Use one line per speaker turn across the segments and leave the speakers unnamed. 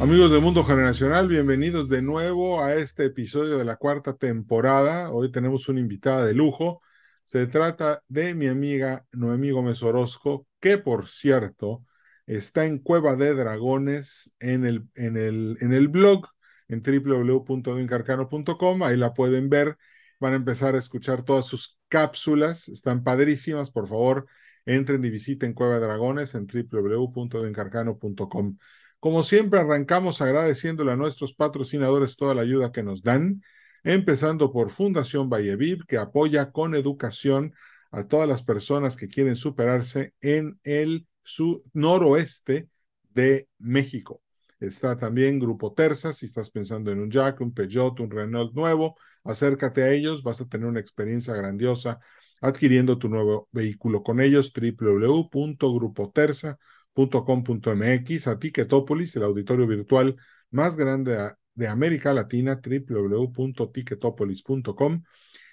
Amigos de Mundo Generacional, bienvenidos de nuevo a este episodio de la cuarta temporada. Hoy tenemos una invitada de lujo. Se trata de mi amiga Noemí Gómez Orozco, que por cierto está en Cueva de Dragones en el, en el, en el blog en www.dincarcano.com. Ahí la pueden ver. Van a empezar a escuchar todas sus cápsulas. Están padrísimas. Por favor, entren y visiten Cueva de Dragones en www.dincarcano.com. Como siempre, arrancamos agradeciéndole a nuestros patrocinadores toda la ayuda que nos dan, empezando por Fundación Valleviv, que apoya con educación a todas las personas que quieren superarse en el noroeste de México. Está también Grupo Terza, si estás pensando en un Jack, un Peugeot, un Renault nuevo, acércate a ellos, vas a tener una experiencia grandiosa adquiriendo tu nuevo vehículo con ellos, www.grupoterza.com .com.mx, a Ticketopolis, el auditorio virtual más grande de América Latina, www.ticketopolis.com,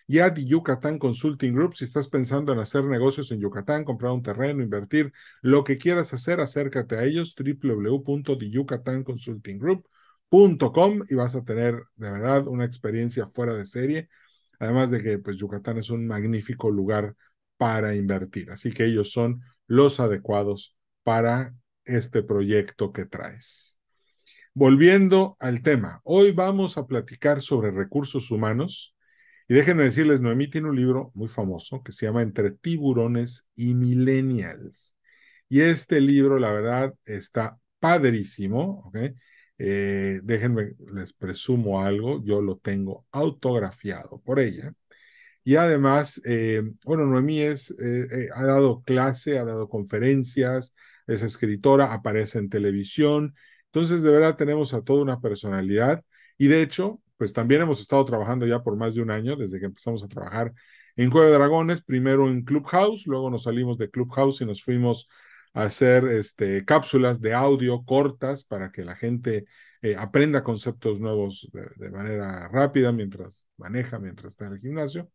y a The Yucatán Consulting Group, si estás pensando en hacer negocios en Yucatán, comprar un terreno, invertir, lo que quieras hacer, acércate a ellos, www.theyucatanconsultinggroup.com y vas a tener de verdad una experiencia fuera de serie, además de que pues Yucatán es un magnífico lugar para invertir, así que ellos son los adecuados para este proyecto que traes. Volviendo al tema, hoy vamos a platicar sobre recursos humanos y déjenme decirles, Noemí tiene un libro muy famoso que se llama Entre tiburones y millennials. Y este libro, la verdad, está padrísimo. Eh, déjenme, les presumo algo, yo lo tengo autografiado por ella. Y además, eh, bueno, Noemí es, eh, ha dado clase, ha dado conferencias, es escritora, aparece en televisión. Entonces, de verdad, tenemos a toda una personalidad. Y de hecho, pues también hemos estado trabajando ya por más de un año, desde que empezamos a trabajar en Cueva de Dragones, primero en Clubhouse, luego nos salimos de Clubhouse y nos fuimos a hacer este, cápsulas de audio cortas para que la gente eh, aprenda conceptos nuevos de, manera rápida mientras maneja, mientras está en el gimnasio.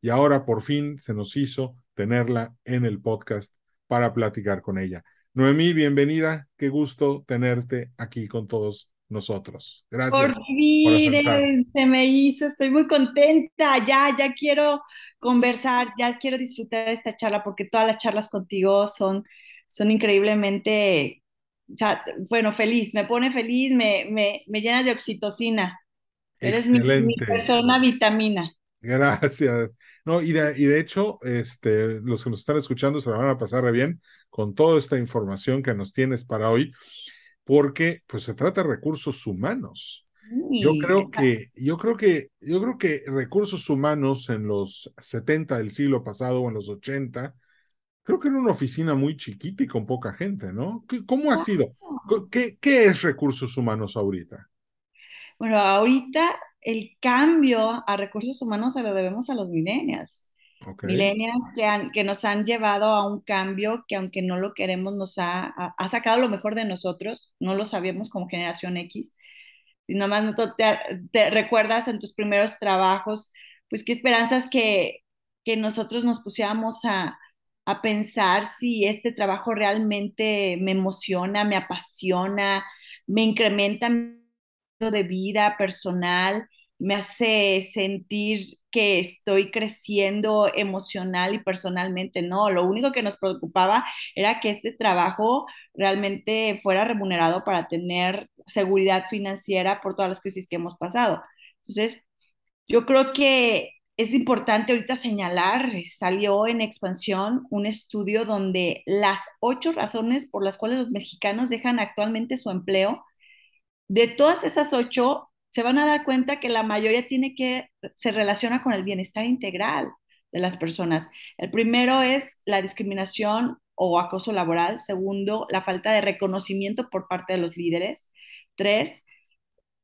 Y ahora por fin se nos hizo tenerla en el podcast para platicar con ella. Noemí, bienvenida. Qué gusto tenerte aquí con todos nosotros. Gracias.
Por fin, se me hizo, estoy muy contenta. Ya, ya quiero conversar, ya quiero disfrutar esta charla porque todas las charlas contigo son, son increíblemente, o sea, bueno, feliz, me pone feliz, me, me, me llenas de oxitocina. Eres mi, mi, persona vitamina.
Gracias. No, y de, y de hecho, este, los que nos están escuchando se la van a pasar re bien con toda esta información que nos tienes para hoy, porque pues se trata de recursos humanos. Yo creo que, yo creo que, yo creo que recursos humanos en los 70 del siglo pasado o en los 80, creo que era una oficina muy chiquita y con poca gente, ¿no? ¿Cómo ha sido? ¿Qué, qué es recursos humanos ahorita?
Bueno, ahorita el cambio a recursos humanos se lo debemos a los millennials. Okay. Millennials que, han, que nos han llevado a un cambio que aunque no lo queremos, nos ha, ha sacado lo mejor de nosotros, no lo sabíamos como generación X. Si nomás no te, te recuerdas en tus primeros trabajos, pues qué esperanzas que, que nosotros nos pusiéramos a, a pensar si este trabajo realmente me emociona, me apasiona, me incrementa de vida personal, me hace sentir que estoy creciendo emocional y personalmente. No, lo único que nos preocupaba era que este trabajo realmente fuera remunerado para tener seguridad financiera por todas las crisis que hemos pasado. Entonces, yo creo que es importante ahorita señalar, salió en expansión un estudio donde las ocho razones por las cuales los mexicanos dejan actualmente su empleo, de todas esas ocho, se van a dar cuenta que la mayoría tiene que, se relaciona con el bienestar integral de las personas. El primero es la discriminación o acoso laboral. Segundo, la falta de reconocimiento por parte de los líderes. Tres,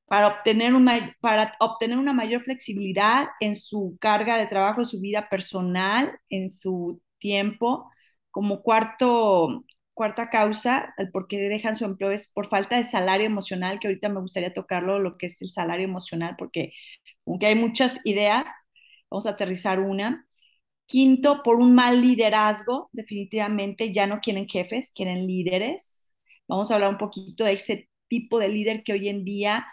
para obtener, para obtener una mayor flexibilidad en su carga de trabajo, en su vida personal, en su tiempo. Como cuarto, cuarta causa, el por qué dejan su empleo es por falta de salario emocional, que ahorita me gustaría tocarlo, lo que es el salario emocional, porque aunque hay muchas ideas, vamos a aterrizar una. Quinto, por un mal liderazgo, definitivamente ya no quieren jefes, quieren líderes. Vamos a hablar un poquito de ese tipo de líder que hoy en día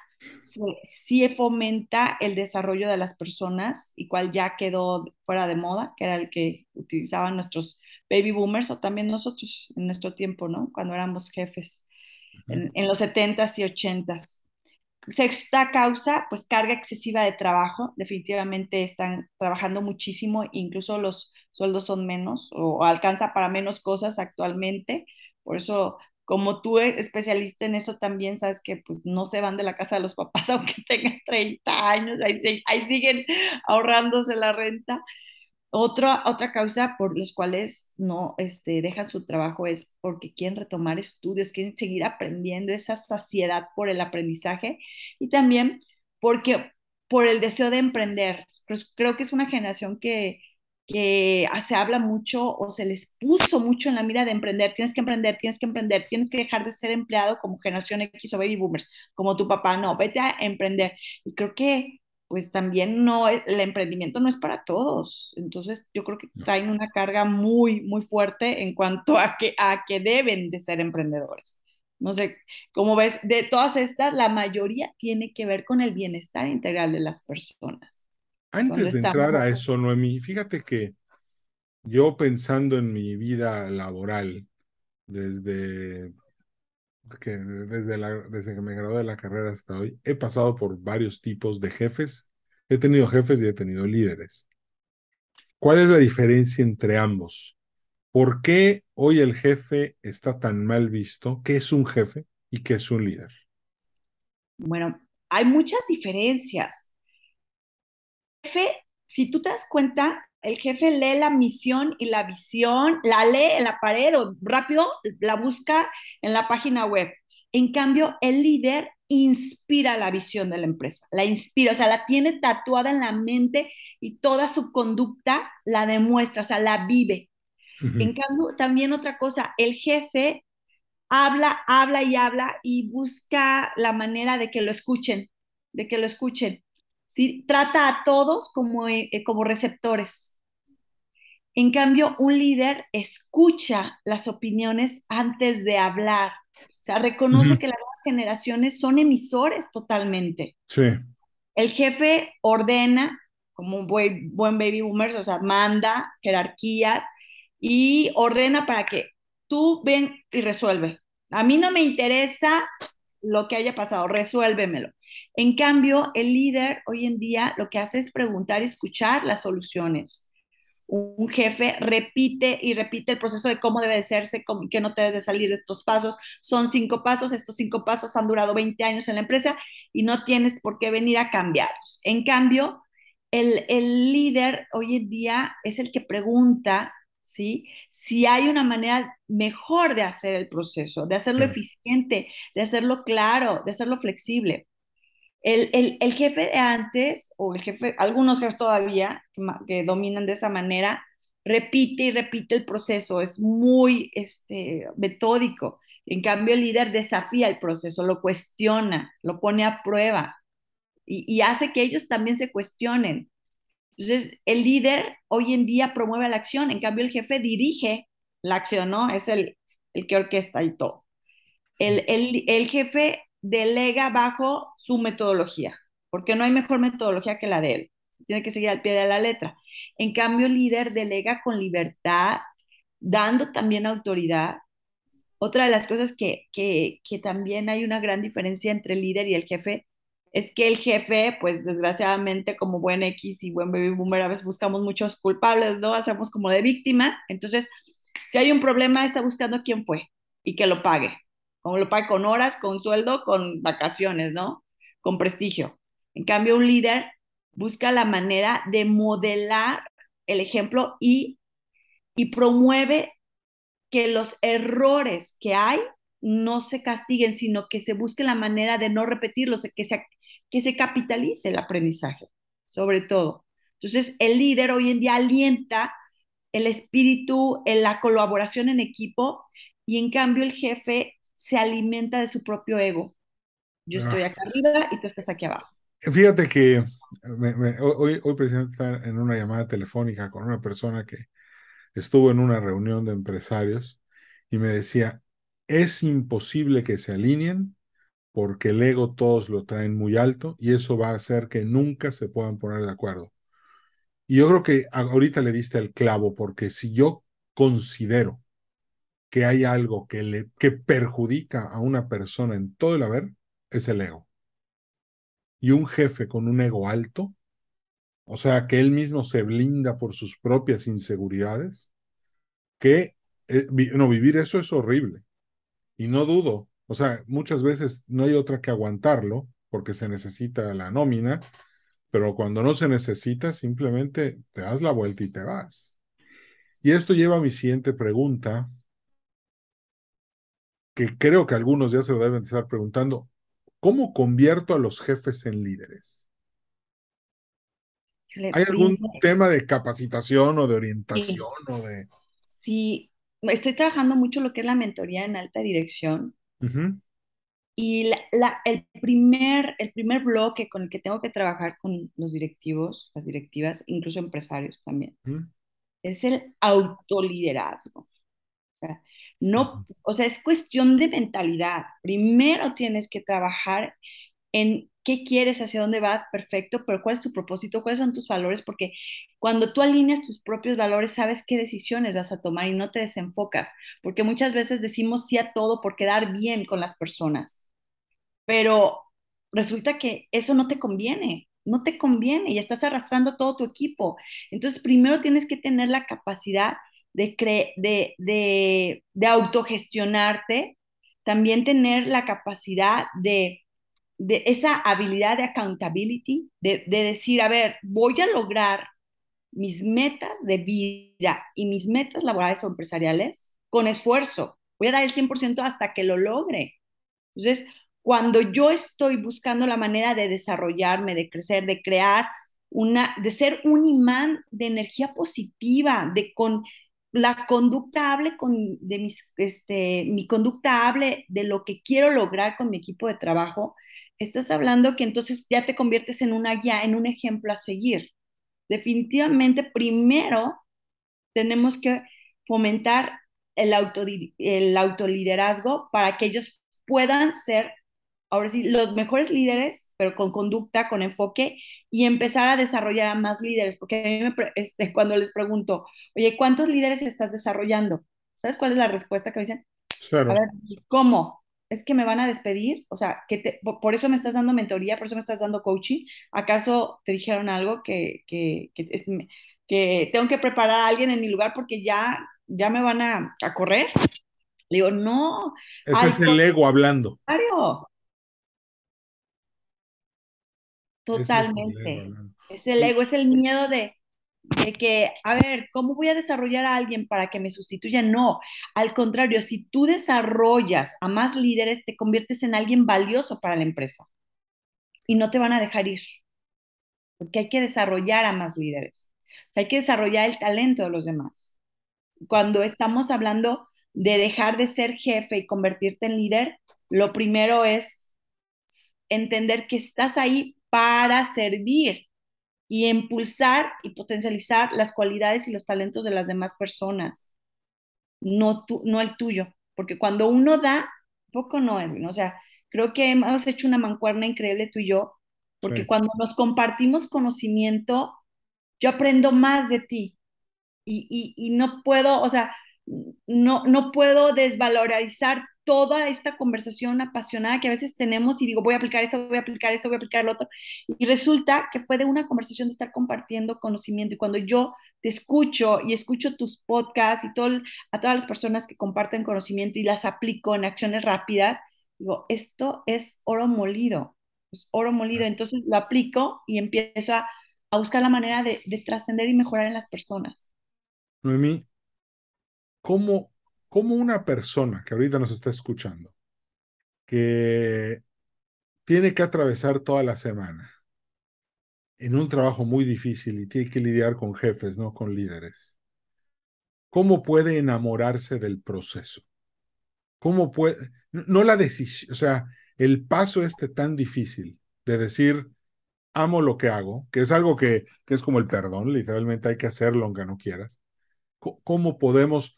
sí fomenta el desarrollo de las personas y cual ya quedó fuera de moda, que era el que utilizaban nuestros baby boomers o también nosotros en nuestro tiempo, ¿no? Cuando éramos jefes, en, en, los 70s y 80s. Sexta causa, pues carga excesiva de trabajo. Definitivamente están trabajando muchísimo, incluso los sueldos son menos o alcanza para menos cosas actualmente. Por eso, como tú eres especialista en eso también, sabes que pues no se van de la casa de los papás aunque tengan 30 años, ahí, ahí siguen ahorrándose la renta. Otra, otra causa por los cuales no este, dejan su trabajo es porque quieren retomar estudios, quieren seguir aprendiendo, esa saciedad por el aprendizaje y también porque por el deseo de emprender. Pues creo que es una generación que, que se habla mucho o se les puso mucho en la mira de emprender. Tienes que emprender, tienes que emprender, tienes que dejar de ser empleado como generación X o baby boomers, como tu papá. No, vete a emprender. Y creo que pues también no, el emprendimiento no es para todos. Entonces yo creo que traen una carga muy, muy fuerte en cuanto a que, a que deben de ser emprendedores. No sé, como ves, de todas estas, la mayoría tiene que ver con el bienestar integral de las personas.
Antes de entrar a eso, Noemí, fíjate que yo pensando en mi vida laboral, desde que desde, desde que me gradué de la carrera hasta hoy, he pasado por varios tipos de jefes. He tenido jefes y he tenido líderes. ¿Cuál es la diferencia entre ambos? ¿Por qué hoy el jefe está tan mal visto? ¿Qué es un jefe y qué es un líder?
Bueno, hay muchas diferencias. Jefe, si tú te das cuenta, el jefe lee la misión y la visión, la lee en la pared o rápido la busca en la página web. En cambio, el líder inspira la visión de la empresa, la inspira, o sea, la tiene tatuada en la mente y toda su conducta la demuestra, o sea, la vive. En cambio, también otra cosa, el jefe habla, habla y habla y busca la manera de que lo escuchen, de que lo escuchen. ¿Sí? Trata a todos como, eh, como receptores. En cambio, un líder escucha las opiniones antes de hablar. O sea, reconoce que las nuevas generaciones son emisores totalmente.
Sí.
El jefe ordena, como un buen, buen baby boomer, o sea, manda jerarquías y ordena para que tú ven y resuelve. A mí no me interesa lo que haya pasado, resuélvemelo. En cambio, el líder hoy en día lo que hace es preguntar y escuchar las soluciones. Un jefe repite y repite el proceso de cómo debe de serse, que no debes de salir de estos pasos. Son cinco pasos, estos cinco pasos han durado 20 años en la empresa y no tienes por qué venir a cambiarlos. En cambio, el, el líder hoy en día es el que pregunta ¿sí? Si hay una manera mejor de hacer el proceso, de hacerlo eficiente, de hacerlo claro, de hacerlo flexible. El, el, jefe de antes, o el jefe, algunos jefes todavía que, dominan de esa manera, repite y repite el proceso, es muy este, metódico. En cambio, el líder desafía el proceso, lo cuestiona, lo pone a prueba y, y hace que ellos también se cuestionen. Entonces, el líder hoy en día promueve la acción, en cambio el jefe dirige la acción, ¿no? Es el, el que orquesta y todo. El, el, el jefe delega bajo su metodología, porque no hay mejor metodología que la de él. Tiene que seguir al pie de la letra. En cambio, el líder delega con libertad, dando también autoridad. Otra de las cosas que, que, que también hay una gran diferencia entre el líder y el jefe es que el jefe, pues desgraciadamente como buen X y buen baby boomer, a veces buscamos muchos culpables, ¿no? Hacemos como de víctima. Entonces, si hay un problema, está buscando quién fue y que lo pague como lo paga con horas, con sueldo, con vacaciones, ¿no? Con prestigio. En cambio, un líder busca la manera de modelar el ejemplo y, y promueve que los errores que hay no se castiguen, sino que se busque la manera de no repetirlo, que se, que se capitalice el aprendizaje, sobre todo. Entonces, el líder hoy en día alienta el espíritu, la colaboración en equipo y en cambio el jefe se alimenta de su propio ego. Yo estoy ah. acá arriba y tú estás aquí abajo.
Fíjate que hoy, hoy en una llamada telefónica con una persona que estuvo en una reunión de empresarios y me decía, es imposible que se alineen porque el ego todos lo traen muy alto y eso va a hacer que nunca se puedan poner de acuerdo. Y yo creo que ahorita le diste el clavo, porque si yo considero que hay algo que, le, que perjudica a una persona en todo el haber, es el ego. Y un jefe con un ego alto, o sea, que él mismo se blinda por sus propias inseguridades, que eh, no, vivir eso es horrible. Y no dudo, o sea, muchas veces no hay otra que aguantarlo, porque se necesita la nómina, pero cuando no se necesita, simplemente te das la vuelta y te vas. Y esto lleva a mi siguiente pregunta, que creo que algunos ya se lo deben estar preguntando. ¿Cómo convierto a los jefes en líderes? ¿Hay algún tema de capacitación o de orientación o de...
Sí, estoy trabajando mucho lo que es la mentoría en alta dirección. Y el, primer, el primer bloque con el que tengo que trabajar con los directivos, las directivas, incluso empresarios también, es el autoliderazgo. O sea, no, o sea, es cuestión de mentalidad. Primero tienes que trabajar en qué quieres, hacia dónde vas, perfecto, pero cuál es tu propósito, cuáles son tus valores, porque cuando tú alineas tus propios valores, sabes qué decisiones vas a tomar y no te desenfocas, porque muchas veces decimos sí a todo por quedar bien con las personas, pero resulta que eso no te conviene, no te conviene y estás arrastrando todo tu equipo. Entonces, primero tienes que tener la capacidad de, de, de, de autogestionarte, también tener la capacidad de de esa habilidad de accountability, de, decir, a ver, voy a lograr mis metas de vida y mis metas laborales o empresariales con esfuerzo. Voy a dar el 100% hasta que lo logre. Entonces, cuando yo estoy buscando la manera de desarrollarme, de crecer, de crear una, de ser un imán de energía positiva, de con la conducta hable con, de mis, este, mi conducta hable de lo que quiero lograr con mi equipo de trabajo, estás hablando que entonces ya te conviertes en una guía, en un ejemplo a seguir. Definitivamente, primero tenemos que fomentar el, el autoliderazgo para que ellos puedan ser, ahora sí, los mejores líderes, pero con conducta, con enfoque, y empezar a desarrollar a más líderes. Porque a mí me, este, cuando les pregunto, oye, ¿cuántos líderes estás desarrollando? ¿Sabes cuál es la respuesta que me dicen? Claro. A ver, ¿cómo? Es que me van a despedir, o sea, que por eso me estás dando mentoría, por eso me estás dando coaching, ¿acaso te dijeron algo que, que, que, tengo que preparar a alguien en mi lugar porque ya, ya me van a, correr? Le digo, no.
Ese es el ego hablando.
Totalmente. Es el ego, es el miedo de, de que, a ver, ¿cómo voy a desarrollar a alguien para que me sustituya? No, al contrario, si tú desarrollas a más líderes, te conviertes en alguien valioso para la empresa y no te van a dejar ir, porque hay que desarrollar a más líderes, hay que desarrollar el talento de los demás. Cuando estamos hablando de dejar de ser jefe y convertirte en líder, lo primero es entender que estás ahí para servir, y impulsar y potencializar las cualidades y los talentos de las demás personas, no, tú, no el tuyo, porque cuando uno da, poco no, Edwin, o sea, creo que hemos hecho una mancuerna increíble tú y yo, porque cuando nos compartimos conocimiento, yo aprendo más de ti y, y, y no puedo, o sea, no, no puedo desvalorizar toda esta conversación apasionada que a veces tenemos y digo, voy a aplicar esto, voy a aplicar esto, voy a aplicar lo otro. Y resulta que fue de una conversación de estar compartiendo conocimiento. Y cuando yo te escucho y escucho tus podcasts y todo, a todas las personas que comparten conocimiento y las aplico en acciones rápidas, digo, esto es oro molido, es oro molido. Entonces lo aplico y empiezo a, a buscar la manera de, de trascender y mejorar en las personas.
Noemí, ¿cómo ¿Cómo una persona que ahorita nos está escuchando, que tiene que atravesar toda la semana en un trabajo muy difícil y tiene que lidiar con jefes, no con líderes, ¿cómo puede enamorarse del proceso? ¿Cómo puede, no la decisión, o sea, el paso este tan difícil de decir, amo lo que hago, que es algo que, que es como el perdón, literalmente hay que hacerlo aunque no quieras. ¿Cómo podemos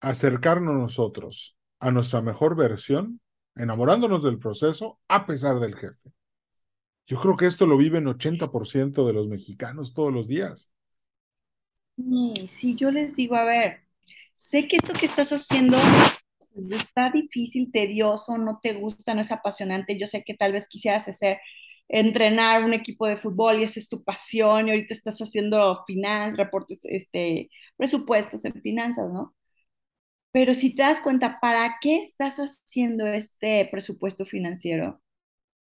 acercarnos nosotros a nuestra mejor versión, enamorándonos del proceso a pesar del jefe? Yo creo que esto lo viven 80% de los mexicanos todos los días.
Sí, yo les digo, a ver, sé que esto que estás haciendo pues, está difícil, tedioso, no te gusta, no es apasionante. Yo sé que tal vez quisieras hacer entrenar un equipo de fútbol y esa es tu pasión y ahorita estás haciendo finanzas, reportes, este, presupuestos en finanzas, ¿no? Pero si te das cuenta, ¿para qué estás haciendo este presupuesto financiero?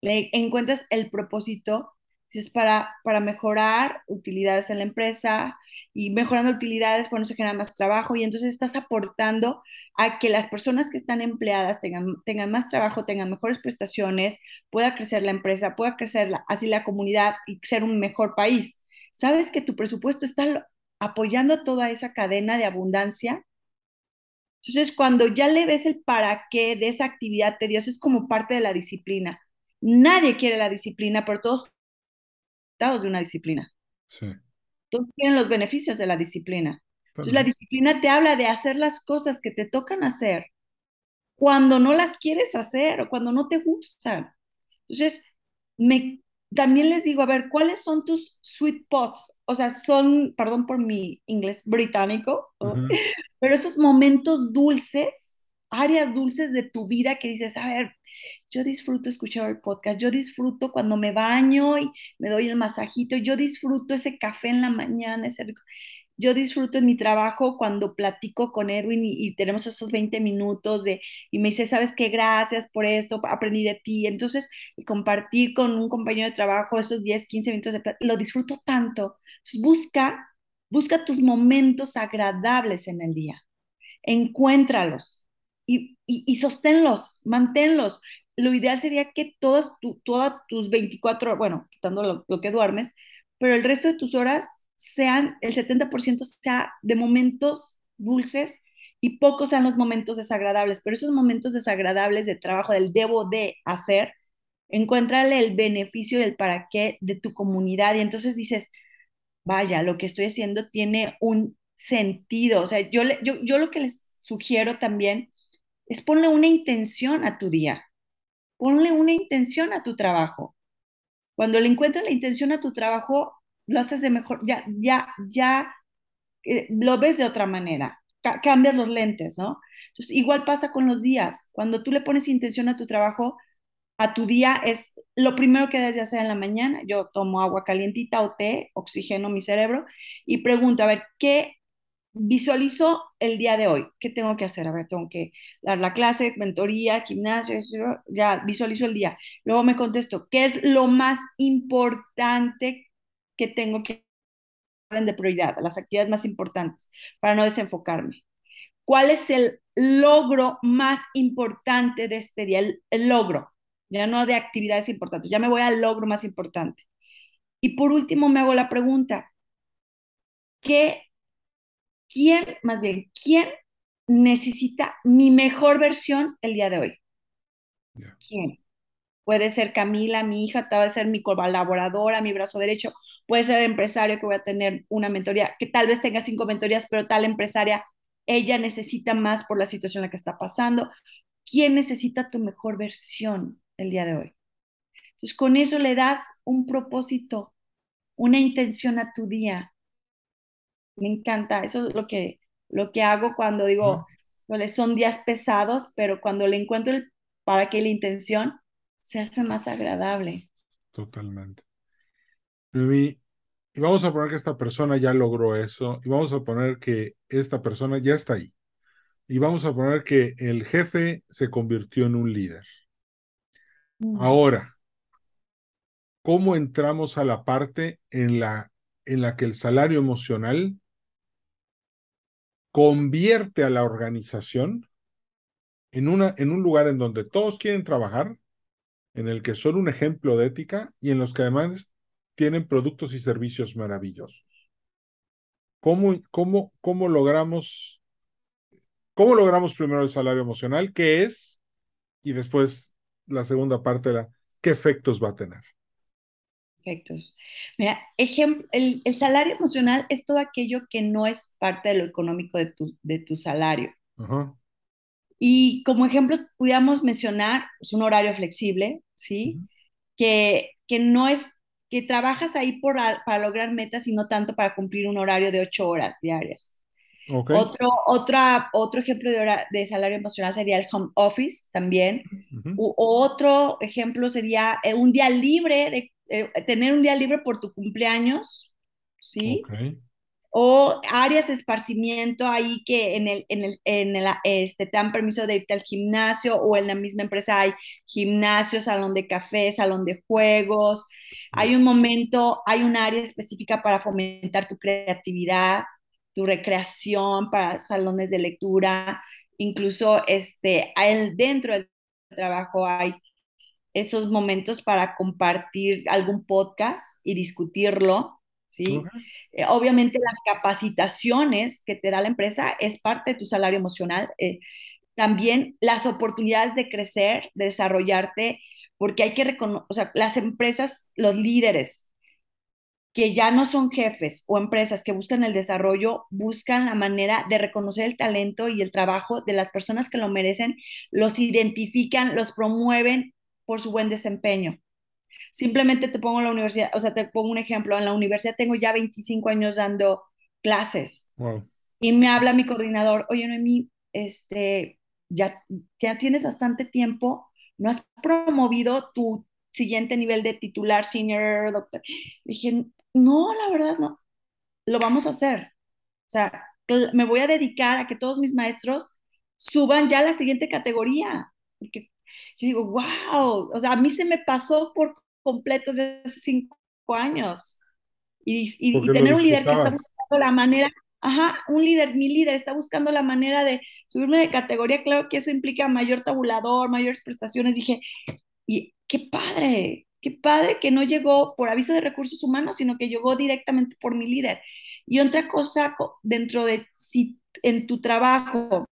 Le encuentras el propósito, es para, para mejorar utilidades en la empresa, y mejorando utilidades, bueno, se genera más trabajo y entonces estás aportando a que las personas que están empleadas tengan, tengan más trabajo, tengan mejores prestaciones, pueda crecer la empresa, pueda crecer así la comunidad y ser un mejor país. ¿Sabes que tu presupuesto está apoyando toda esa cadena de abundancia? Entonces, cuando ya le ves el para qué de esa actividad de Dios, es como parte de la disciplina. Nadie quiere la disciplina, pero todos estamos de una disciplina. Sí todos quieren los beneficios de la disciplina. Entonces la disciplina te habla de hacer las cosas que te tocan hacer cuando no las quieres hacer o cuando no te gustan. Entonces, me, también les digo, a ver, ¿cuáles son tus sweet spots? O sea, son, perdón por mi inglés británico, pero esos momentos dulces, áreas dulces de tu vida que dices, a ver, yo disfruto escuchar el podcast, yo disfruto cuando me baño y me doy el masajito, yo disfruto ese café en la mañana, ese Yo disfruto en mi trabajo cuando platico con Edwin y, tenemos esos 20 minutos de, y me dice, ¿sabes qué? Gracias por esto, aprendí de ti. Entonces, compartir con un compañero de trabajo esos 10, 15 minutos de lo disfruto tanto. Busca, busca tus momentos agradables en el día. Encuéntralos y, y, y sosténlos, manténlos lo ideal sería que todas, todas tus 24, bueno, quitando lo, que duermes, pero el resto de tus horas sean, el 70% sea de momentos dulces y pocos sean los momentos desagradables, pero esos momentos desagradables de trabajo, del debo de hacer, encuéntrale el beneficio del para qué de tu comunidad y entonces dices, vaya, lo que estoy haciendo tiene un sentido. O sea, yo, yo, yo lo que les sugiero también es ponle una intención a tu día ponle una intención a tu trabajo. Cuando le encuentras la intención a tu trabajo, lo haces de mejor, ya, ya, ya eh, lo ves de otra manera, cambias los lentes, ¿no? Entonces, igual pasa con los días. Cuando tú le pones intención a tu trabajo, a tu día es lo primero que debes de hacer en la mañana. Yo tomo agua calientita o té, oxigeno mi cerebro y pregunto, a ver, ¿qué visualizo el día de hoy. ¿Qué tengo que hacer? A ver, tengo que dar la clase, mentoría, gimnasio, ya visualizo el día. Luego me contesto, ¿qué es lo más importante que tengo que de prioridad, las actividades más importantes, para no desenfocarme? ¿Cuál es el logro más importante de este día? El, el logro, ya no de actividades importantes, ya me voy al logro más importante. Y por último me hago la pregunta, ¿qué ¿quién, más bien, quién necesita mi mejor versión el día de hoy? ¿Quién? Puede ser Camila, mi hija, puede ser mi colaboradora, mi brazo derecho, puede ser el empresario que voy a tener una mentoría, que tal vez tenga cinco mentorías, pero tal empresaria, ella necesita más por la situación en la que está pasando. ¿Quién necesita tu mejor versión el día de hoy? Entonces, con eso le das un propósito, una intención a tu día, me encanta, eso es lo que, lo que hago cuando digo, son días pesados, pero cuando le encuentro el para qué la intención, se hace más agradable.
Totalmente. y vamos a poner que esta persona ya logró eso, y vamos a poner que esta persona ya está ahí. Y vamos a poner que el jefe se convirtió en un líder. Mm. Ahora, ¿cómo entramos a la parte en la, en la que el salario emocional convierte a la organización en, una, en un lugar en donde todos quieren trabajar, en el que son un ejemplo de ética y en los que además tienen productos y servicios maravillosos. ¿Cómo, cómo, cómo logramos, cómo logramos primero el salario emocional? ¿Qué es? Y después la segunda parte era, ¿qué efectos va a tener?
Efectos. Mira, ejemplo, el, el, salario emocional es todo aquello que no es parte de lo económico de tu, de tu salario. Ajá. Y como ejemplos, pudiéramos mencionar pues, un horario flexible, ¿sí? que, que no es que trabajas ahí por, para lograr metas y no tanto para cumplir un horario de ocho horas diarias. Okay. Otro, otra, otro ejemplo de, hora, de salario emocional sería el home office también. Uh -huh. otro ejemplo sería eh, un día libre, de, eh, tener un día libre por tu cumpleaños, ¿sí? Okay o áreas de esparcimiento ahí que en el, en el, en el, este, te dan permiso de irte al gimnasio o en la misma empresa hay gimnasio, salón de café, salón de juegos. Hay un momento, hay un área específica para fomentar tu creatividad, tu recreación, para salones de lectura. Incluso este, dentro del trabajo hay esos momentos para compartir algún podcast y discutirlo ¿sí? Eh, obviamente las capacitaciones que te da la empresa es parte de tu salario emocional. Eh, también las oportunidades de crecer, de desarrollarte, porque hay que reconocer, o sea, las empresas, los líderes que ya no son jefes o empresas que buscan el desarrollo, buscan la manera de reconocer el talento y el trabajo de las personas que lo merecen, los identifican, los promueven por su buen desempeño. Simplemente te pongo en la universidad, o sea, te pongo un ejemplo, en la universidad tengo ya 25 años dando clases wow. y me habla mi coordinador, oye, Noemí, este, ya, ya tienes bastante tiempo, no has promovido tu siguiente nivel de titular, senior, doctor. Dije, no, la verdad no, lo vamos a hacer. O sea, me voy a dedicar a que todos mis maestros suban ya a la siguiente categoría. Porque yo digo, wow, o sea, a mí se me pasó por completos de hace cinco años. Y, y, y tener un líder que está buscando la manera, ajá, un líder, mi líder está buscando la manera de subirme de categoría, claro que eso implica mayor tabulador, mayores prestaciones. Dije, y qué padre, qué padre que no llegó por aviso de recursos humanos, sino que llegó directamente por mi líder. Y otra cosa dentro de si en tu trabajo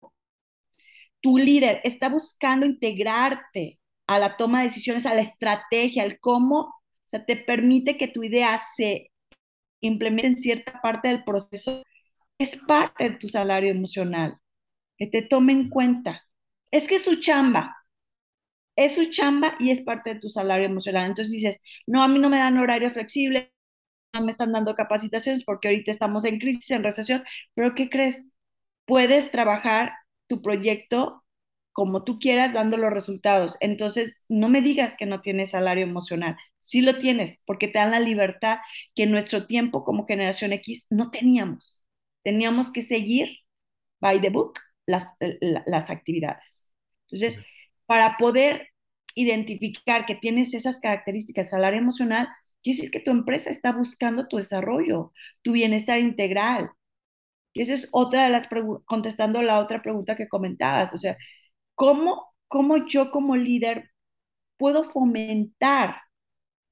tu líder está buscando integrarte a la toma de decisiones, a la estrategia, al cómo, o sea, te permite que tu idea se implemente en cierta parte del proceso, es parte de tu salario emocional, que te tome en cuenta. Es que es su chamba, es su chamba y es parte de tu salario emocional. Entonces dices, no, a mí no me dan horario flexible, no me están dando capacitaciones porque ahorita estamos en crisis, en recesión, pero ¿qué crees? Puedes trabajar tu proyecto como tú quieras dando los resultados. Entonces, no me digas que no tienes salario emocional. Sí lo tienes, porque te dan la libertad que en nuestro tiempo como generación X no teníamos. Teníamos que seguir by the book las, las actividades. Entonces, para poder identificar que tienes esas características, salario emocional, quiere decir que tu empresa está buscando tu desarrollo, tu bienestar integral. Y esa es otra de las contestando la otra pregunta que comentabas, o sea, ¿Cómo, cómo yo como líder puedo fomentar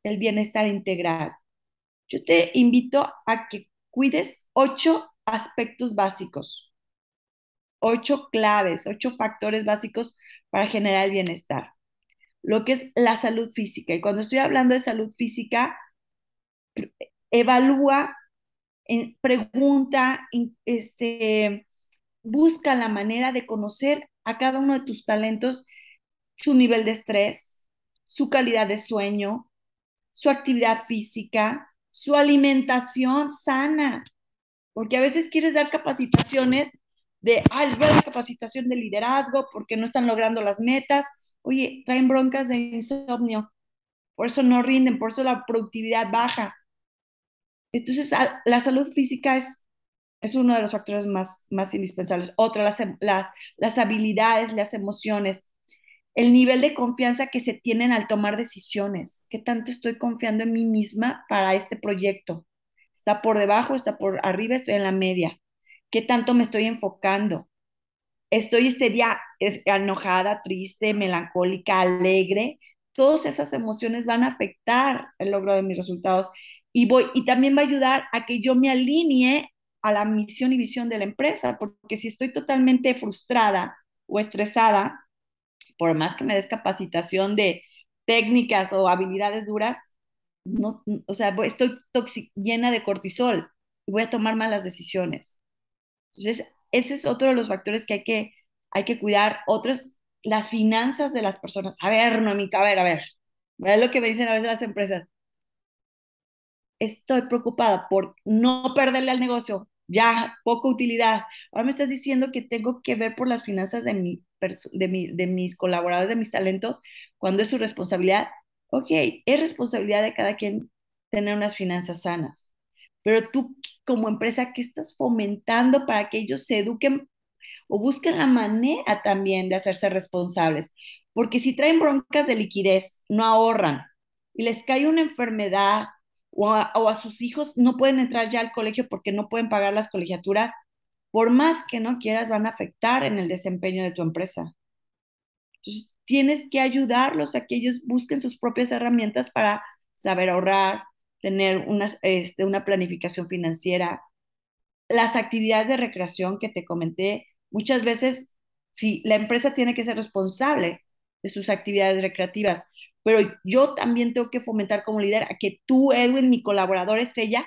el bienestar integral? Yo te invito a que cuides ocho aspectos básicos, ocho claves, ocho factores básicos para generar el bienestar. Lo que es la salud física. Y cuando estoy hablando de salud física, evalúa, pregunta, este, busca la manera de conocer a cada uno de tus talentos su nivel de estrés, su calidad de sueño, su actividad física, su alimentación sana, porque a veces quieres dar capacitaciones de, ah, les voy capacitación de liderazgo porque no están logrando las metas. Oye, traen broncas de insomnio, por eso no rinden, por eso la productividad baja. Entonces, la salud física es es uno de los factores más, más indispensables. Otro, las, las habilidades, las emociones, el nivel de confianza que se tienen al tomar decisiones. ¿Qué tanto estoy confiando en mí misma para este proyecto? ¿Está por debajo, está por arriba, estoy en la media? ¿Qué tanto me estoy enfocando? Estoy este día enojada, triste, melancólica, alegre. Todas esas emociones van a afectar el logro de mis resultados y voy y también va a ayudar a que yo me alinee a la misión y visión de la empresa, porque si estoy totalmente frustrada o estresada, por más que me des capacitación de técnicas o habilidades duras, no, o sea, estoy llena de cortisol y voy a tomar malas decisiones. Entonces, ese es otro de los factores que hay que, hay que cuidar. Otros, las finanzas de las personas. A ver, no, mi a ver, a ver. Es lo que me dicen a veces las empresas. Estoy preocupada por no perderle al negocio, ya, poca utilidad. Ahora me estás diciendo que tengo que ver por las finanzas de, mi, de, de mis colaboradores, de mis talentos, cuando es su responsabilidad. Ok, es responsabilidad de cada quien tener unas finanzas sanas pero tú como empresa, ¿qué estás fomentando para que ellos se eduquen o busquen la manera también de hacerse responsables? Porque si traen broncas de liquidez, no ahorran y les cae una enfermedad o a, sus hijos no pueden entrar ya al colegio porque no pueden pagar las colegiaturas, por más que no quieras, van a afectar en el desempeño de tu empresa. Entonces, tienes que ayudarlos a que ellos busquen sus propias herramientas para saber ahorrar, tener una, este, una planificación financiera. Las actividades de recreación que te comenté, muchas veces, sí, la empresa tiene que ser responsable de sus actividades recreativas, pero yo también tengo que fomentar como líder a que tú, Edwin, mi colaborador estrella,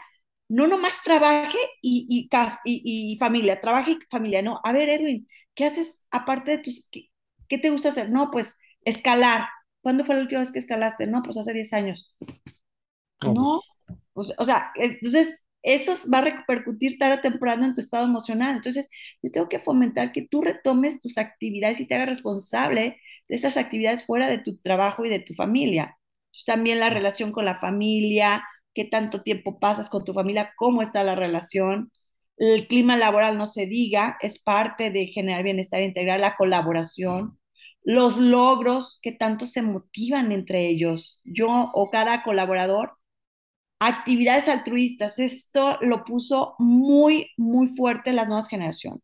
no nomás trabaje y, y, y, y familia, trabaje y familia, no. A ver, Edwin, ¿qué haces aparte de tus, qué, qué te gusta hacer? No, pues escalar. ¿Cuándo fue la última vez que escalaste? No, pues hace 10 años. No, o sea, entonces eso va a repercutir tarde o temprano en tu estado emocional. Entonces, yo tengo que fomentar que tú retomes tus actividades y te hagas responsable de esas actividades fuera de tu trabajo y de tu familia. también la relación con la familia, qué tanto tiempo pasas con tu familia, cómo está la relación. El clima laboral no se diga, es parte de generar bienestar integral, la colaboración, los logros, qué tanto se motivan entre ellos. Yo o cada colaborador actividades altruistas. Esto lo puso muy, muy fuerte las nuevas generaciones.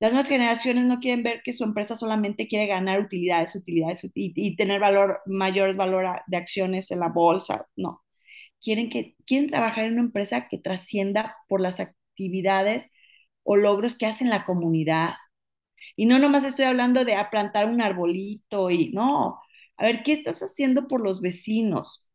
Las nuevas generaciones no quieren ver que su empresa solamente quiere ganar utilidades, utilidades y, tener valor, mayores valor de acciones en la bolsa. No. Quieren, que, quieren trabajar en una empresa que trascienda por las actividades o logros que hacen la comunidad. Y no nomás estoy hablando de plantar un arbolito y no. A ver, ¿qué estás haciendo por los vecinos?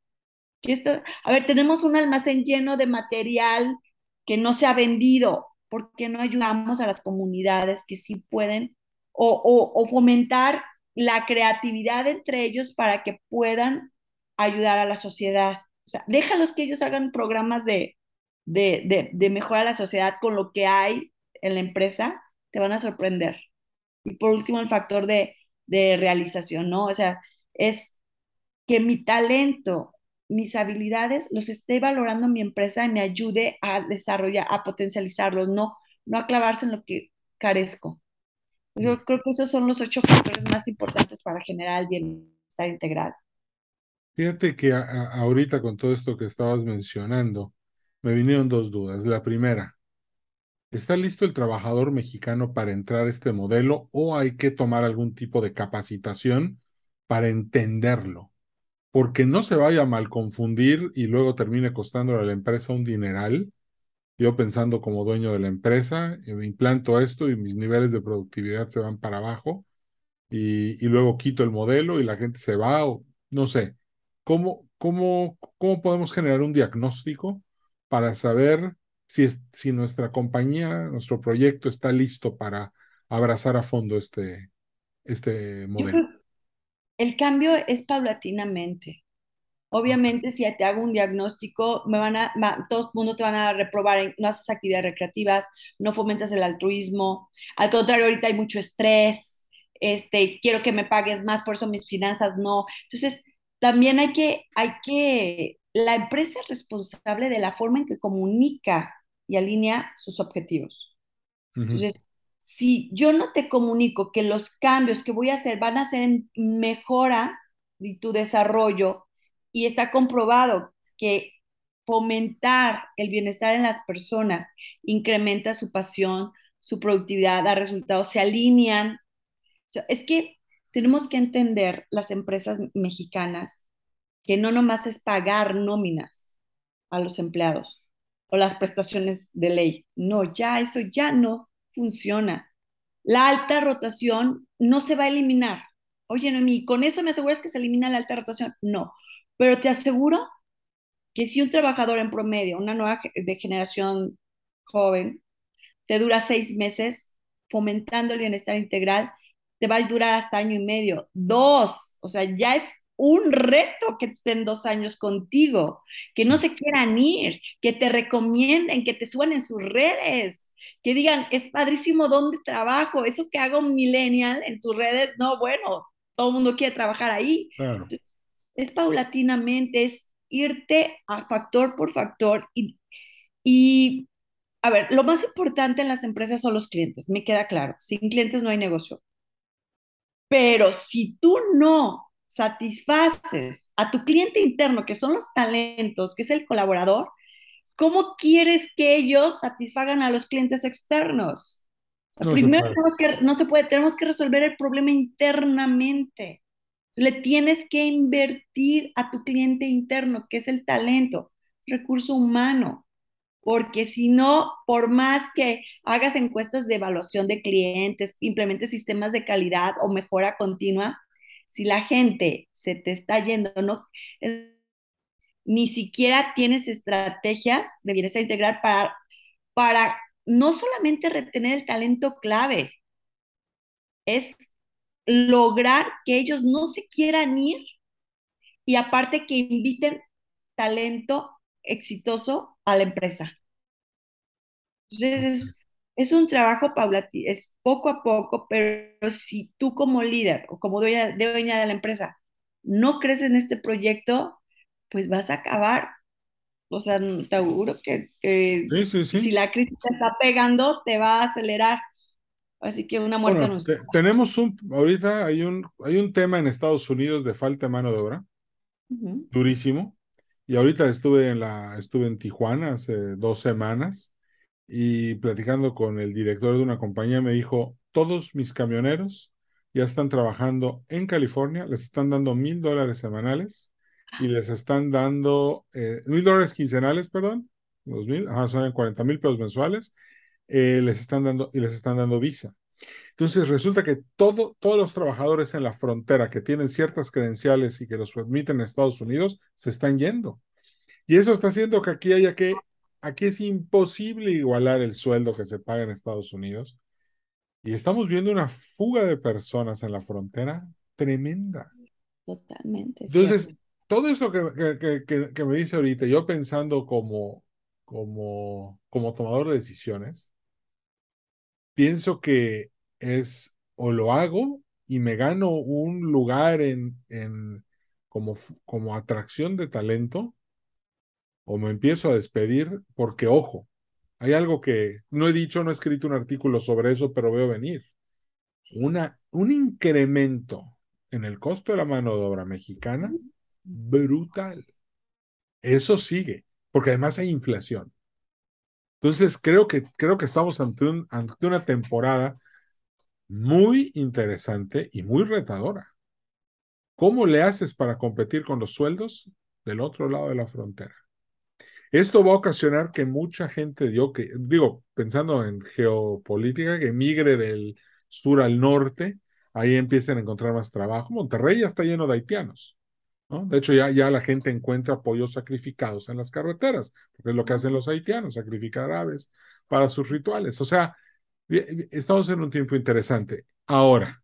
a ver, tenemos un almacén lleno de material que no se ha vendido. ¿Por qué no ayudamos a las comunidades que sí pueden o, fomentar la creatividad entre ellos para que puedan ayudar a la sociedad? O sea, déjalos que ellos hagan programas de, de, de, mejorar a la sociedad con lo que hay en la empresa, te van a sorprender. Y por último, el factor de, de realización, ¿no? O sea, es que mi talento mis habilidades los esté valorando mi empresa y me ayude a desarrollar, a potencializarlos, no, no a clavarse en lo que carezco. Yo mm. creo que esos son los ocho factores más importantes para generar el bienestar integral.
Fíjate que ahorita con todo esto que estabas mencionando, me vinieron dos dudas. La primera, ¿está listo el trabajador mexicano para entrar a este modelo o hay que tomar algún tipo de capacitación para entenderlo? Porque no se vaya a mal confundir y luego termine costándole a la empresa un dineral. Yo pensando como dueño de la empresa, eh, me implanto esto y mis niveles de productividad se van para abajo y, y luego quito el modelo y la gente se va o no sé. ¿Cómo, cómo, cómo podemos generar un diagnóstico para saber si, es, si nuestra compañía, nuestro proyecto está listo para abrazar a fondo este, este modelo?
El cambio es paulatinamente. Obviamente, si te hago un diagnóstico, me van a, todo el mundo te van a reprobar en no haces actividades recreativas, no fomentas el altruismo. Al contrario, ahorita hay mucho estrés, este, quiero que me pagues más, por eso mis finanzas no. Entonces, también hay que, hay que, la empresa es responsable de la forma en que comunica y alinea sus objetivos. Entonces, si yo no te comunico que los cambios que voy a hacer van a ser en mejora de tu desarrollo y está comprobado que fomentar el bienestar en las personas incrementa su pasión, su productividad, da resultados, se alinean. Es que tenemos que entender las empresas mexicanas que no nomás es pagar nóminas a los empleados o las prestaciones de ley. No, ya eso ya no funciona. La alta rotación no se va a eliminar. Oye, Noemí, ¿con eso me aseguras que se elimina la alta rotación? No, pero te aseguro que si un trabajador en promedio, una nueva de generación joven, te dura seis meses fomentando el bienestar integral, te va a durar hasta año y medio, dos, o sea, ya es un reto que estén dos años contigo, que no se quieran ir, que te recomienden, que te suban en sus redes, que digan, es padrísimo donde trabajo, eso que hago millennial en tus redes, no, bueno, todo el mundo quiere trabajar ahí. Es paulatinamente, es irte a factor por factor y, y, a ver, lo más importante en las empresas son los clientes, me queda claro, sin clientes no hay negocio. Pero si tú no satisfaces a tu cliente interno, que son los talentos, que es el colaborador, ¿cómo quieres que ellos satisfagan a los clientes externos? primero, que, no se puede, tenemos que resolver el problema internamente. Le tienes que invertir a tu cliente interno, que es el talento, el recurso humano. Porque si no, por más que hagas encuestas de evaluación de clientes, implementes sistemas de calidad o mejora continua, si la gente se te está yendo, no, ni siquiera tienes estrategias de bienestar integral para, para no solamente retener el talento clave, es lograr que ellos no se quieran ir y aparte que inviten talento exitoso a la empresa. Entonces, es, un trabajo paulatino, es poco a poco, pero si tú como líder o como dueña, dueña de la empresa no crees en este proyecto, pues vas a acabar. O sea, te auguro que, si la crisis te está pegando, te va a acelerar. Así que una muerte no
Tenemos un, ahorita hay un, hay un tema en Estados Unidos de falta de mano de obra, durísimo. Y ahorita estuve en la, estuve en Tijuana hace dos semanas y platicando con el director de una compañía me dijo, todos mis camioneros ya están trabajando en California, les están dando mil dólares semanales y les están dando eh, mil dólares quincenales, perdón, dos mil, son 40 mil pesos mensuales, eh, les están dando y les están dando visa. Entonces resulta que todo, todos los trabajadores en la frontera que tienen ciertas credenciales y que los admiten en Estados Unidos se están yendo. Y eso está haciendo que aquí haya que, aquí es imposible igualar el sueldo que se paga en Estados Unidos. Y estamos viendo una fuga de personas en la frontera tremenda.
Totalmente.
Entonces, todo eso que, que, que, me dice ahorita, yo pensando como, como, como tomador de decisiones, pienso que es o lo hago y me gano un lugar en, en como, como atracción de talento, o me empiezo a despedir porque, ojo, hay algo que no he dicho, no he escrito un artículo sobre eso, pero veo venir. Una, un incremento en el costo de la mano de obra mexicana brutal. Eso sigue, porque además hay inflación. Entonces, creo que, creo que estamos ante, ante una temporada muy interesante y muy retadora. ¿Cómo le haces para competir con los sueldos del otro lado de la frontera? Esto va a ocasionar que mucha gente, yo que, digo, pensando en geopolítica, que migre del sur al norte, ahí empiecen a encontrar más trabajo. Monterrey ya está lleno de haitianos. De hecho, ya, ya la gente encuentra pollos sacrificados en las carreteras, porque es lo que hacen los haitianos, sacrificar aves para sus rituales. O sea, estamos en un tiempo interesante. Ahora,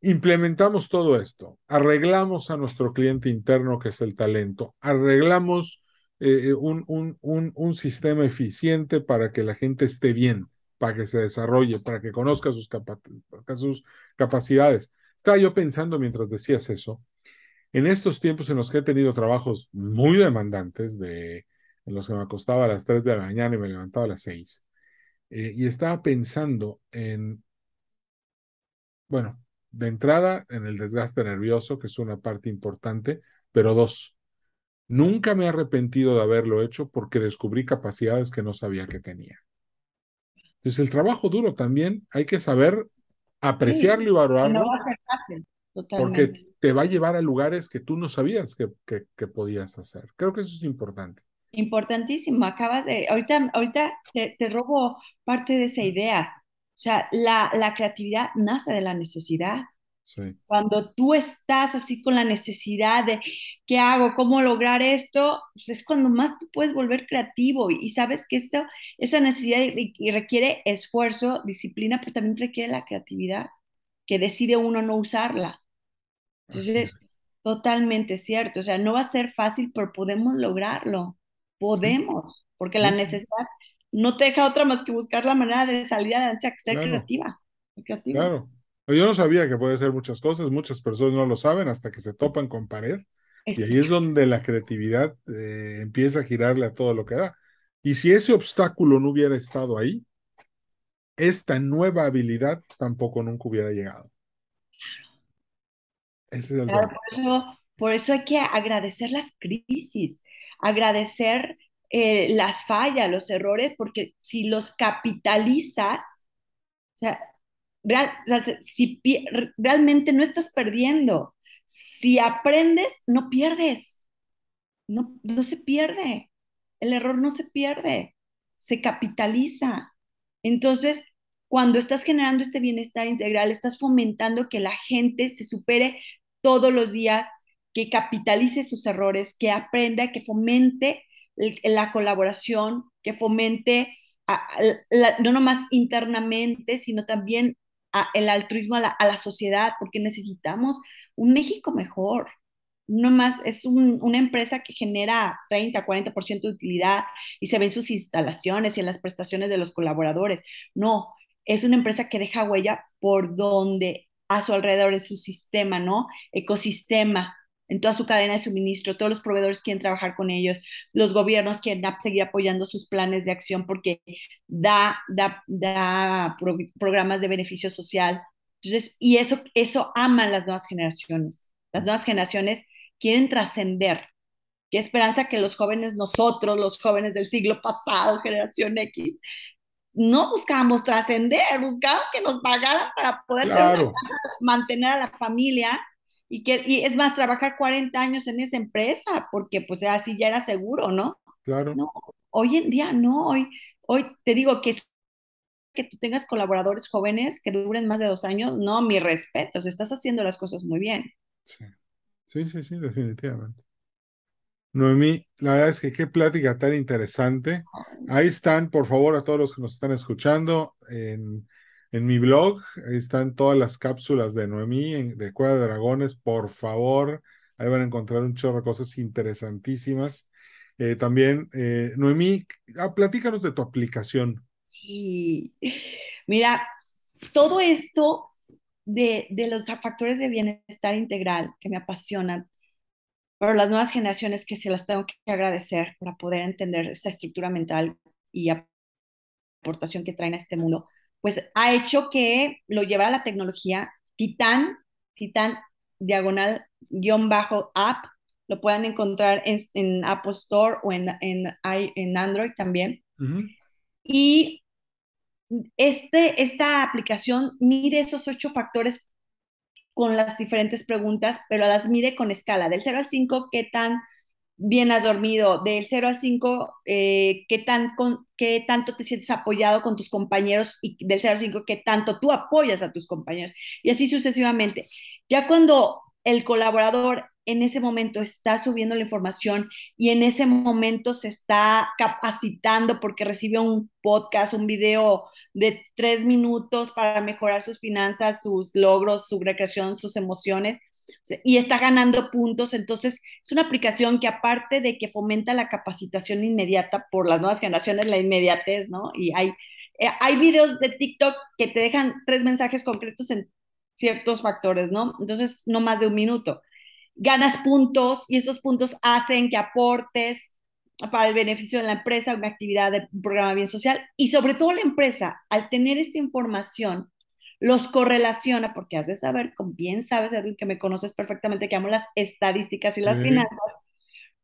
implementamos todo esto, arreglamos a nuestro cliente interno, que es el talento, arreglamos eh, un, un, un, un, sistema eficiente para que la gente esté bien, para que se desarrolle, para que conozca sus, sus capacidades. Estaba yo pensando mientras decías eso, en estos tiempos en los que he tenido trabajos muy demandantes, de, en los que me acostaba a las 3 de la mañana y me levantaba a las 6, eh, y estaba pensando en, bueno, de entrada en el desgaste nervioso, que es una parte importante, pero dos, Nunca me he arrepentido de haberlo hecho porque descubrí capacidades que no sabía que tenía. Entonces, el trabajo duro también hay que saber apreciarlo y valorarlo.
No va a ser fácil,
totalmente. Porque te va a llevar a lugares que tú no sabías que, que, podías hacer. Creo que eso es importante.
Importantísimo. Acabas de, ahorita, ahorita te, te robo parte de esa idea. O sea, la, la creatividad nace de la necesidad. Cuando tú estás así con la necesidad de qué hago, cómo lograr esto, pues es cuando más te puedes volver creativo y, sabes que esto, esa necesidad y, requiere esfuerzo, disciplina, pero también requiere la creatividad, que decide uno no usarla. Entonces, es totalmente cierto. O sea, no va a ser fácil, pero podemos lograrlo. Podemos, porque la necesidad no te deja otra más que buscar la manera de salir adelante, ser creativa. creativa.
Claro. Yo no sabía que puede ser muchas cosas, muchas personas no lo saben hasta que se topan con pared. Y ahí es donde la creatividad eh, empieza a girarle a todo lo que da. Y si ese obstáculo no hubiera estado ahí, esta nueva habilidad tampoco nunca hubiera llegado.
Es por, eso, por eso hay que agradecer las crisis, agradecer eh, las fallas, los errores, porque si los capitalizas, o sea, si realmente no estás perdiendo. Si aprendes, no pierdes. No, no se pierde. El error no se pierde, se capitaliza. Entonces, cuando estás generando este bienestar integral, estás fomentando que la gente se supere todos los días, que capitalice sus errores, que aprenda, que fomente la colaboración, que fomente no nomás internamente, sino también el altruismo a la, sociedad, porque necesitamos un México mejor. No más es una empresa que genera 30, 40% de utilidad y se ven sus instalaciones y en las prestaciones de los colaboradores. No, es una empresa que deja huella por donde a su alrededor es su sistema, ¿no? Ecosistema, en toda su cadena de suministro, todos los proveedores quieren trabajar con ellos, los gobiernos quieren seguir apoyando sus planes de acción porque da, da, da programas de beneficio social. Entonces, y eso, eso aman las nuevas generaciones. Las nuevas generaciones quieren trascender. Qué esperanza que los jóvenes, nosotros, los jóvenes del siglo pasado, generación X, no buscábamos trascender, buscábamos que nos pagaran para poder mantener a la familia y que y es más, trabajar 40 años en esa empresa, porque pues así ya era seguro, ¿no?
Claro.
No, hoy en día no, hoy, hoy te digo que que tú tengas colaboradores jóvenes que duren más de dos años, no, mi respeto, estás haciendo las cosas muy bien.
Sí, sí, sí, sí definitivamente. Noemí, la verdad es que qué plática tan interesante. Ahí están, por favor, a todos los que nos están escuchando en en mi blog están todas las cápsulas de Noemí de Cueva de Dragones. Por favor, ahí van a encontrar un chorro de cosas interesantísimas. Eh, también, eh, Noemí, ah, platícanos de tu aplicación.
Sí, mira, todo esto de, de los factores de bienestar integral que me apasionan, pero las nuevas generaciones que se las tengo que agradecer para poder entender esta estructura mental y aportación que traen a este mundo pues ha hecho que lo llevara a la tecnología. Titán, Titán diagonal guion bajo app, lo puedan encontrar en, en Apple Store o en, en, en Android también. Y este, esta aplicación mide esos ocho factores con las diferentes preguntas, pero las mide con escala, del 0 al 5, qué tan bien has dormido, del 0 al 5, eh, ¿qué, tan, con, qué tanto te sientes apoyado con tus compañeros y del 0 al 5, qué tanto tú apoyas a tus compañeros y así sucesivamente. Ya cuando el colaborador en ese momento está subiendo la información y en ese momento se está capacitando porque recibe un podcast, un video de tres minutos para mejorar sus finanzas, sus logros, su recreación, sus emociones y está ganando puntos. Entonces, es una aplicación que aparte de que fomenta la capacitación inmediata por las nuevas generaciones, la inmediatez, ¿no? Y hay, eh, hay videos de TikTok que te dejan tres mensajes concretos en ciertos factores, ¿no? Entonces, no más de un minuto. Ganas puntos y esos puntos hacen que aportes para el beneficio de la empresa, una actividad de un programa bien social y sobre todo la empresa, al tener esta información, los correlaciona, porque has de saber, como bien sabes, Edwin, que me conoces perfectamente, que amo las estadísticas y las finanzas,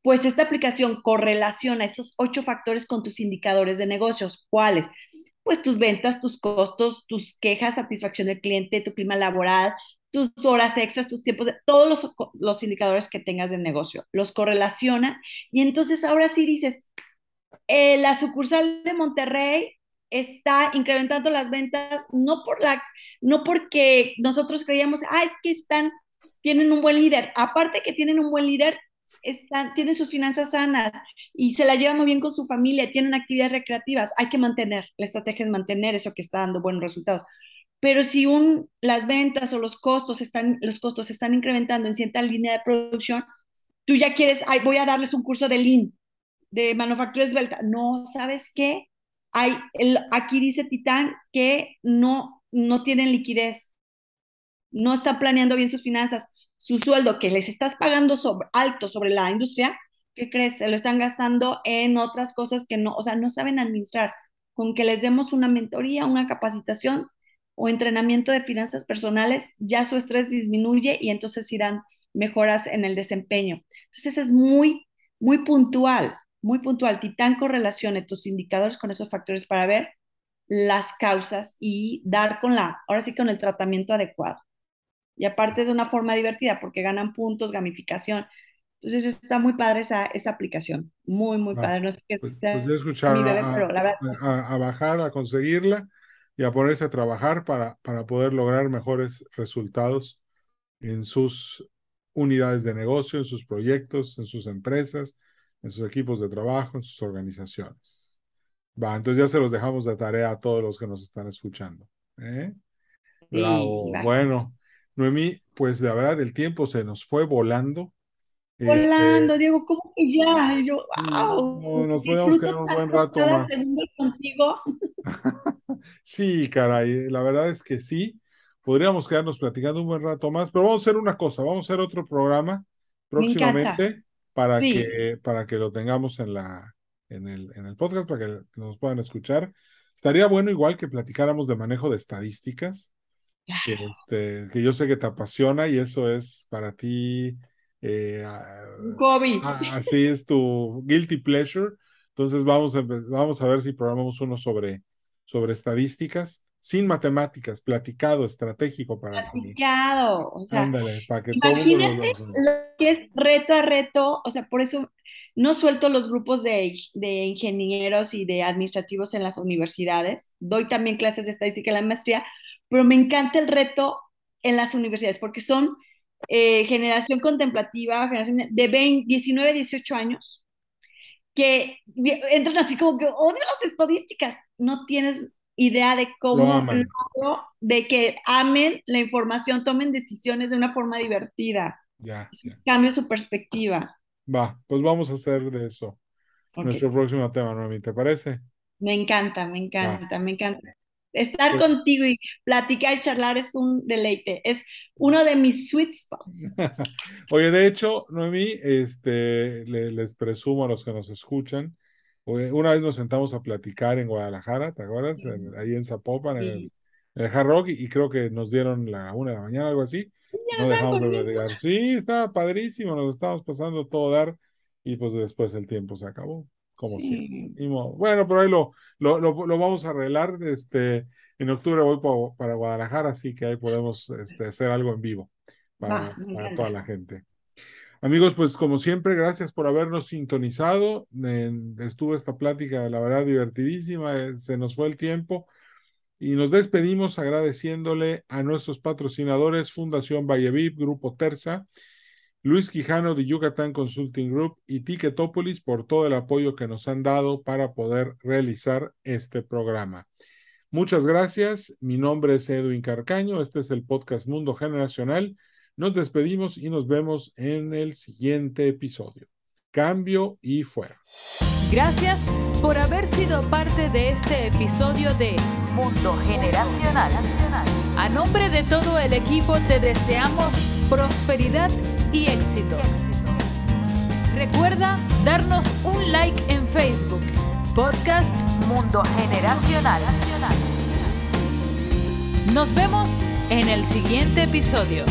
pues esta aplicación correlaciona esos ocho factores con tus indicadores de negocios. ¿Cuáles? Pues tus ventas, tus costos, tus quejas, satisfacción del cliente, tu clima laboral, tus horas extras, tus tiempos, todos los, los indicadores que tengas de negocio. Los correlaciona y entonces ahora sí dices, eh, la sucursal de Monterrey está incrementando las ventas no por la no porque nosotros creíamos, ah, es que están tienen un buen líder. Aparte que tienen un buen líder, están, tienen sus finanzas sanas y se la llevan muy bien con su familia, tienen actividades recreativas. Hay que mantener, la estrategia es mantener eso que está dando buenos resultados. Pero si un, las ventas o los costos están, los costos están incrementando en cierta línea de producción, tú ya quieres, ay, voy a darles un curso de Lean, de manufactura esbelta. No, ¿sabes qué? Hay, el, aquí dice Titán que no, no tienen liquidez, no están planeando bien sus finanzas, su sueldo que les estás pagando sobre, alto sobre la industria, ¿qué crees? Se lo están gastando en otras cosas que no, o sea, no saben administrar. Con que les demos una mentoría, una capacitación o entrenamiento de finanzas personales, ya su estrés disminuye y entonces irán mejoras en el desempeño. Entonces es muy, muy puntual, muy puntual. Titán correlacione tus indicadores con esos factores para ver las causas y dar con la, ahora sí con el tratamiento adecuado. Y aparte de una forma divertida porque ganan puntos, gamificación. Entonces está muy padre esa, esa aplicación, muy, muy ah, padre. No sé qué
pues, pues a, bajar, a conseguirla y a ponerse a trabajar para, para poder lograr mejores resultados en sus unidades de negocio, en sus proyectos, en sus empresas, en sus equipos de trabajo, en sus organizaciones. Va, entonces ya se los dejamos de tarea a todos los que nos están escuchando. ¿eh? Bueno, Noemí, pues la verdad el tiempo se nos fue volando.
Volando, este, Diego, ¿cómo que ya? Y yo,
wow. No, nos podemos quedar un buen rato más.
contigo.
sí, caray, la verdad es que sí. Podríamos quedarnos platicando un buen rato más, pero vamos a hacer una cosa, vamos a hacer otro programa próximamente para que para que lo tengamos en la en el en el podcast para que nos puedan escuchar. Estaría bueno igual que platicáramos de manejo de estadísticas que, este, que yo sé que te apasiona y eso es para ti. Eh,
hobby.
así es tu guilty pleasure. Entonces vamos a, vamos a ver si programamos uno sobre, sobre estadísticas, sin matemáticas, platicado, estratégico para
Platicado, o sea,
Ándale, para que
imagínate todo lo, que es reto a reto, o sea, por eso no suelto los grupos de, de ingenieros y de administrativos en las universidades, doy también clases de estadística en la maestría, pero me encanta el reto en las universidades porque son eh, generación contemplativa, generación de 20, 19, 18 años, que entran así como que odio las estadísticas, no tienes idea de cómo de que amen la información, tomen decisiones de una forma divertida.
Ya,
Cambio su perspectiva.
Va, pues vamos a hacer de eso. Nuestro próximo tema, Noemi, ¿te parece?
Me encanta, me encanta, me encanta. Estar pues contigo y platicar y charlar es un deleite. Es uno de mis sweet spots.
Oye, de hecho, Noemí, este, les presumo a los que nos escuchan. Una vez nos sentamos a platicar en Guadalajara, ¿te acuerdas? Ahí en Zapopan, en, el, Hard Rock, y, creo que nos dieron la una de la mañana, algo así. No dejamos de platicar. Sí, estaba padrísimo, nos estábamos pasando todo dar, y pues después el tiempo se acabó como sí. Bueno, pero ahí lo, lo, lo, vamos a arreglar. Este, en octubre voy para, Guadalajara, así que ahí podemos este, hacer algo en vivo para, toda la gente. Amigos, pues como siempre, gracias por habernos sintonizado. estuvo esta plática, la verdad, divertidísima. Eh, se nos fue el tiempo. Y nos despedimos agradeciéndole a nuestros patrocinadores, Fundación Vallevip, Grupo Terza, Luis Quijano de Yucatán Consulting Group y Ticketopolis por todo el apoyo que nos han dado para poder realizar este programa. Muchas gracias. Mi nombre es Edwin Carcaño. Este es el podcast Mundo Generacional. Nos despedimos y nos vemos en el siguiente episodio. Cambio y fuera.
Gracias por haber sido parte de este episodio de Mundo Generacional. A nombre de todo el equipo te deseamos prosperidad y éxito. Recuerda darnos un like en Facebook, Podcast Mundo Generacional. Nos vemos en el siguiente episodio.